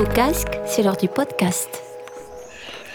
vos casques, c'est l'heure du podcast.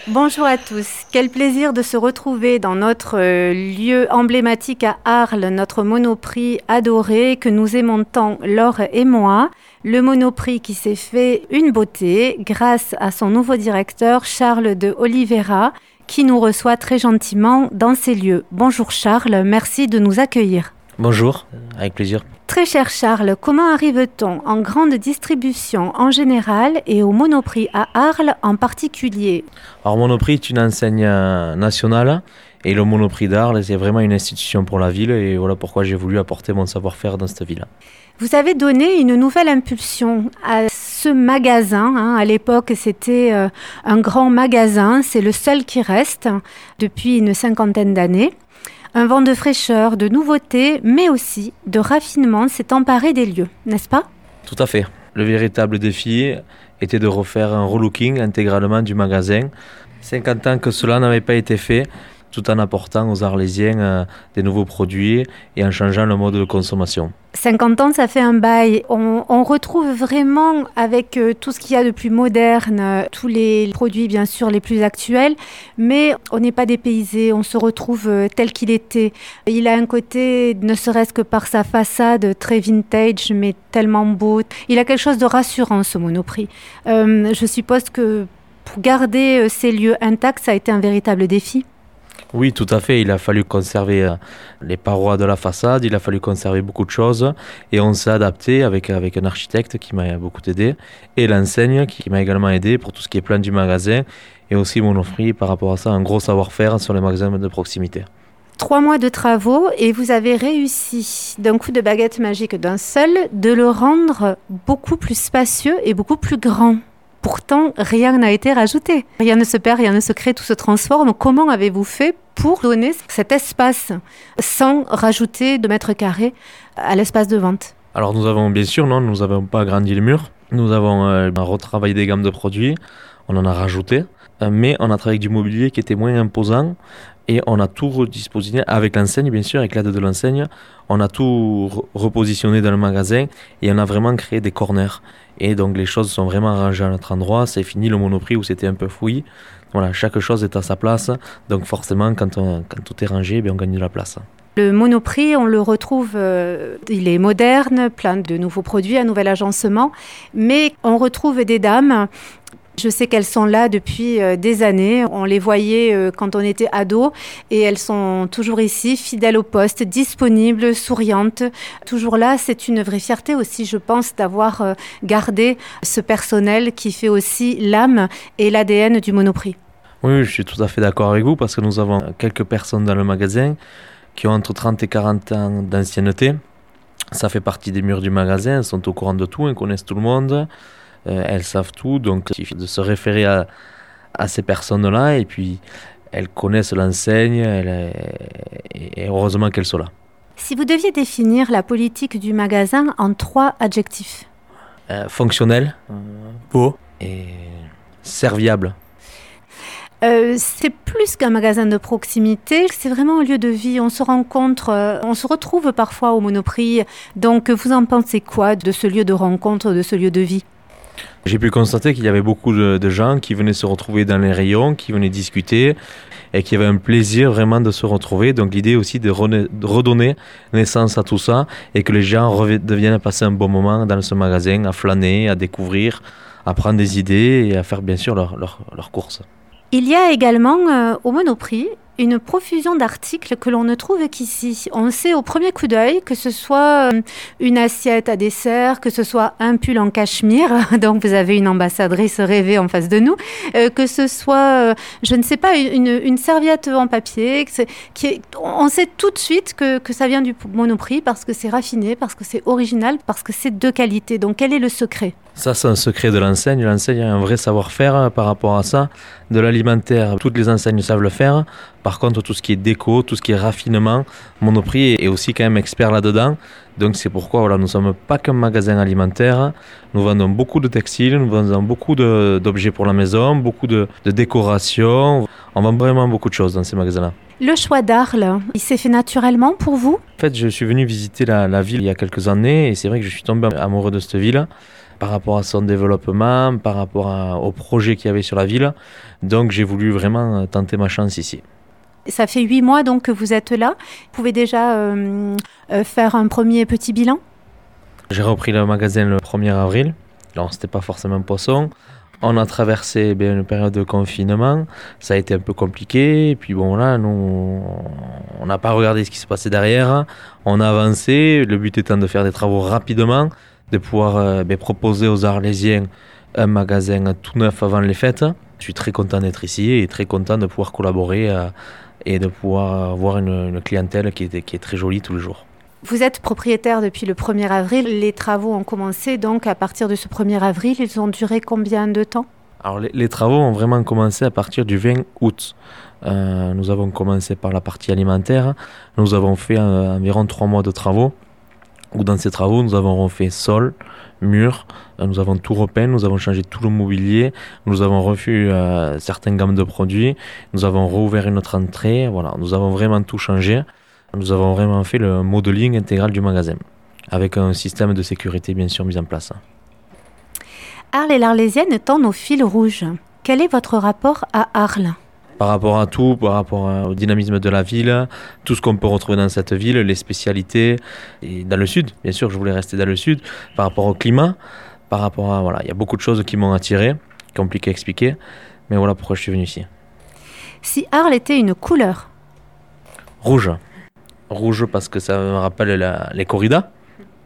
Bonjour à tous, quel plaisir de se retrouver dans notre euh, lieu emblématique à Arles, notre monoprix adoré que nous aimons tant, Laure et moi. Le monoprix qui s'est fait une beauté grâce à son nouveau directeur Charles de Oliveira qui nous reçoit très gentiment dans ces lieux. Bonjour Charles, merci de nous accueillir. Bonjour, avec plaisir. Très cher Charles, comment arrive-t-on en grande distribution en général et au Monoprix à Arles en particulier? Alors Monoprix est une enseigne euh, nationale et le Monoprix d'Arles c'est vraiment une institution pour la ville et voilà pourquoi j'ai voulu apporter mon savoir-faire dans cette ville. Vous avez donné une nouvelle impulsion à ce magasin. hein. À l'époque, c'était euh, un grand magasin. C'est le seul qui reste depuis une cinquantaine d'années. Un vent de fraîcheur, de nouveauté, mais aussi de raffinement s'est emparé des lieux, n'est-ce pas? Tout à fait. Le véritable défi était de refaire un relooking intégralement du magasin. 50 ans que cela n'avait pas été fait, tout en apportant aux Arlésiens euh, des nouveaux produits et en changeant le mode de consommation. 50 ans, ça fait un bail. On, retrouve vraiment avec euh, tout ce qu'il y a de plus moderne, euh, tous les produits bien sûr les plus actuels, mais on n'est pas dépaysé, on se retrouve tel qu'il était. Il a un côté, ne serait-ce que par sa façade, très vintage, mais tellement beau. Il a quelque chose de rassurant, ce monoprix. Je suppose que pour garder ces lieux intacts, ça a été un véritable défi. Oui, tout à fait. Il a fallu conserver euh, les parois de la façade, il a fallu conserver beaucoup de choses et on s'est adapté avec, avec un architecte qui m'a beaucoup aidé et l'enseigne qui m'a également aidé pour tout ce qui est plan du magasin et aussi mon offre par rapport à ça un gros savoir-faire sur les magasins de proximité. Trois mois de travaux et vous avez réussi, d'un coup de baguette magique d'un seul, de le rendre beaucoup plus spacieux et beaucoup plus grand. Pourtant, rien n'a été rajouté. Rien ne se perd, rien ne se crée, tout se transforme. Comment avez-vous fait pour donner cet espace sans rajouter de mètres carrés à l'espace de vente? Alors nous avons bien sûr, non, nous n'avons pas agrandi les murs. Nous avons euh, retravaillé des gammes de produits, on en a rajouté, euh, mais on a travaillé du mobilier qui était moins imposant et on a tout redispositionné avec l'enseigne, bien sûr, avec l'aide de l'enseigne. On a tout re- repositionné dans le magasin et on a vraiment créé des corners. Et donc les choses sont vraiment rangées à notre endroit. C'est fini le monoprix où c'était un peu fouillis. Voilà, chaque chose est à sa place. Donc forcément, quand, on- quand tout est rangé, bien, on gagne de la place. Le Monoprix, on le retrouve, euh, il est moderne, plein de nouveaux produits, un nouvel agencement, mais on retrouve des dames. Je sais qu'elles sont là depuis euh, des années. On les voyait euh, quand on était ado et elles sont toujours ici, fidèles au poste, disponibles, souriantes, toujours là. C'est une vraie fierté aussi, je pense, d'avoir euh, gardé ce personnel qui fait aussi l'âme et l'ADN du Monoprix. Oui, je suis tout à fait d'accord avec vous parce que nous avons quelques personnes dans le magasin qui ont entre 30 et 40 ans d'ancienneté. Ça fait partie des murs du magasin, elles sont au courant de tout, elles connaissent tout le monde, elles savent tout, donc il suffit de se référer à, à ces personnes-là et puis elles connaissent l'enseigne elles, euh, et heureusement qu'elles sont là. Si vous deviez définir la politique du magasin en trois adjectifs. Euh, fonctionnel, beau et serviable. Euh, c'est plus qu'un magasin de proximité, c'est vraiment un lieu de vie. On se rencontre, euh, on se retrouve parfois au Monoprix. Donc, vous en pensez quoi de ce lieu de rencontre, de ce lieu de vie? J'ai pu constater qu'il y avait beaucoup de, gens qui venaient se retrouver dans les rayons, qui venaient discuter et qui avaient un plaisir vraiment de se retrouver. Donc l'idée aussi de, de redonner naissance à tout ça et que les gens deviennent passer un bon moment dans ce magasin, à flâner, à découvrir, à prendre des idées et à faire bien sûr leurs leur, leurs courses. Il y a également euh, au Monoprix une profusion d'articles que l'on ne trouve qu'ici. On sait au premier coup d'œil que ce soit euh, une assiette à dessert, que ce soit un pull en cachemire, donc vous avez une ambassadrice rêvée en face de nous, euh, que ce soit, euh, je ne sais pas, une, serviette en papier. on sait tout de suite que, que ça vient du Monoprix parce que c'est raffiné, parce que c'est original, parce que c'est de qualité. Donc quel est le secret? Ça, c'est un secret de l'enseigne. L'enseigne a un vrai savoir-faire euh, par rapport à ça. De l'alimentaire, toutes les enseignes savent le faire. Par contre, tout ce qui est déco, tout ce qui est raffinement, Monoprix est aussi quand même expert là-dedans. Donc c'est pourquoi voilà, nous ne sommes pas qu'un magasin alimentaire. Nous vendons beaucoup de textiles, nous vendons beaucoup d'objets pour la maison, beaucoup de, de décorations. On vend vraiment beaucoup de choses dans ces magasins-là. Le choix d'Arles, il s'est fait naturellement pour vous? En fait, je suis venu visiter la, la ville il y a quelques années et c'est vrai que je suis tombé amoureux de cette ville. Par rapport à son développement, par rapport au projet qu'il y avait sur la ville. Donc j'ai voulu vraiment tenter ma chance ici. Ça fait huit mois donc que vous êtes là. Vous pouvez déjà euh, euh, faire un premier petit bilan? J'ai repris le magasin le 1er avril. Alors c'était pas forcément poisson. On a traversé bien, une période de confinement, ça a été un peu compliqué, et puis bon là, nous, on n'a pas regardé ce qui se passait derrière, on a avancé, le but étant de faire des travaux rapidement, de pouvoir euh, ben, proposer aux Arlésiens un magasin tout neuf avant les fêtes. Je suis très content d'être ici et très content de pouvoir collaborer euh, et de pouvoir avoir une, clientèle qui est, qui est très jolie tous les jours. Vous êtes propriétaire depuis le 1er avril. Les travaux ont commencé donc à partir de ce 1er avril. Ils ont duré combien de temps? Alors les, travaux ont vraiment commencé à partir du 20 août. Euh, nous avons commencé par la partie alimentaire. Nous avons fait euh, environ trois mois de travaux. Dans ces travaux, nous avons refait sol, mur, euh, nous avons tout repeint, nous avons changé tout le mobilier, nous avons refait certaines gammes de produits, nous avons rouvert une autre entrée. Voilà, nous avons vraiment tout changé. Nous avons vraiment fait le modeling intégral du magasin, avec un système de sécurité bien sûr mis en place. Arles et l'Arlésienne étant nos fils rouges, quel est votre rapport à Arles? Par rapport à tout, par rapport au dynamisme de la ville, tout ce qu'on peut retrouver dans cette ville, les spécialités, et dans le sud, bien sûr, je voulais rester dans le sud, par rapport au climat, par rapport à, voilà, il y a beaucoup de choses qui m'ont attiré, compliqué à expliquer, mais voilà pourquoi je suis venu ici. Si Arles était une couleur? Rouge. Rouge parce que ça me rappelle les corridas,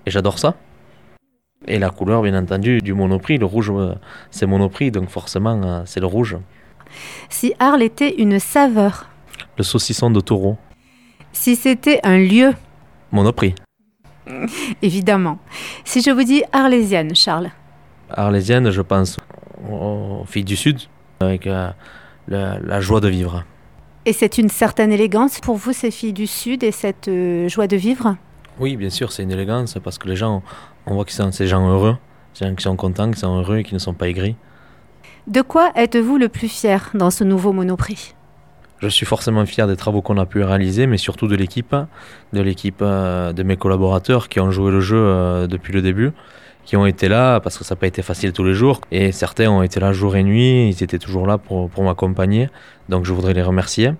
et j'adore ça. Et la couleur, bien entendu, du monoprix. Le rouge, euh, c'est monoprix, donc forcément, euh, c'est le rouge. Si Arles était une saveur Le saucisson de taureau. Si c'était un lieu Monoprix. Évidemment. Si je vous dis arlésienne, Charles Arlésienne, je pense aux filles du Sud, avec euh, la joie de vivre. Et c'est une certaine élégance pour vous, ces filles du Sud, et cette euh, joie de vivre? Oui, bien sûr, c'est une élégance parce que les gens, on voit que sont ces gens heureux, ces gens qui sont contents, qui sont heureux et qui ne sont pas aigris. De quoi êtes-vous le plus fier dans ce nouveau Monoprix? Je suis forcément fier des travaux qu'on a pu réaliser, mais surtout de l'équipe, de l'équipe euh, de mes collaborateurs qui ont joué le jeu euh, depuis le début qui ont été là parce que ça n'a pas été facile tous les jours. Et certains ont été là jour et nuit, ils étaient toujours là pour, m'accompagner. Donc je voudrais les remercier.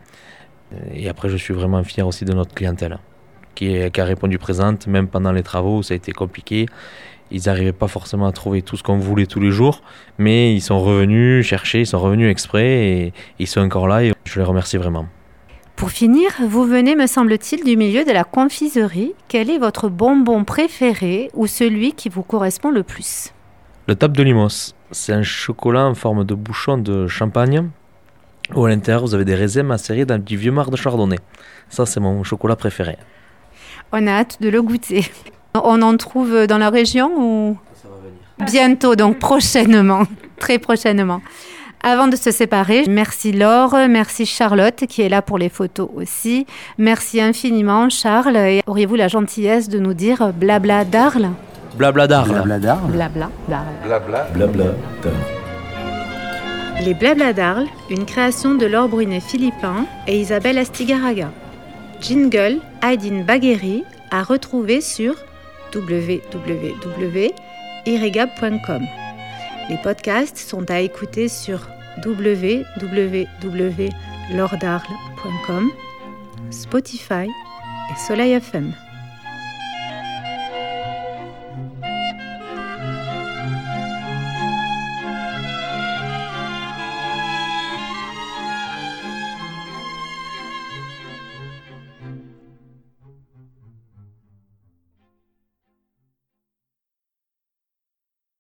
Et après, je suis vraiment fier aussi de notre clientèle qui, qui a répondu présente, même pendant les travaux où ça a été compliqué. Ils n'arrivaient pas forcément à trouver tout ce qu'on voulait tous les jours, mais ils sont revenus chercher, ils sont revenus exprès et ils sont encore là et je les remercie vraiment. Pour finir, vous venez, me semble-t-il, du milieu de la confiserie. Quel est votre bonbon préféré ou celui qui vous correspond le plus? Le tape de limos. C'est un chocolat en forme de bouchon de champagne où à l'intérieur vous avez des raisins macérés dans du vieux marc de chardonnay. Ça, c'est mon chocolat préféré. On a hâte de le goûter. On en trouve dans la région ou Ça va venir. Bientôt, donc prochainement, très prochainement. Avant de se séparer, merci Laure, merci Charlotte qui est là pour les photos aussi. Merci infiniment Charles. Et auriez-vous la gentillesse de nous dire blabla d'Arles? Blabla d'Arles. Blabla d'Arles. Blabla d'Arles. Blabla. Blabla d'Arles. Les Blabla d'Arles, une création de Laure Brunet-Philippin et Isabelle Astigaraga. Jingle Aydin Bagheri à retrouver sur www.irregab.com. Les podcasts sont à écouter sur www.lordarle.com, Spotify et Soleil FM.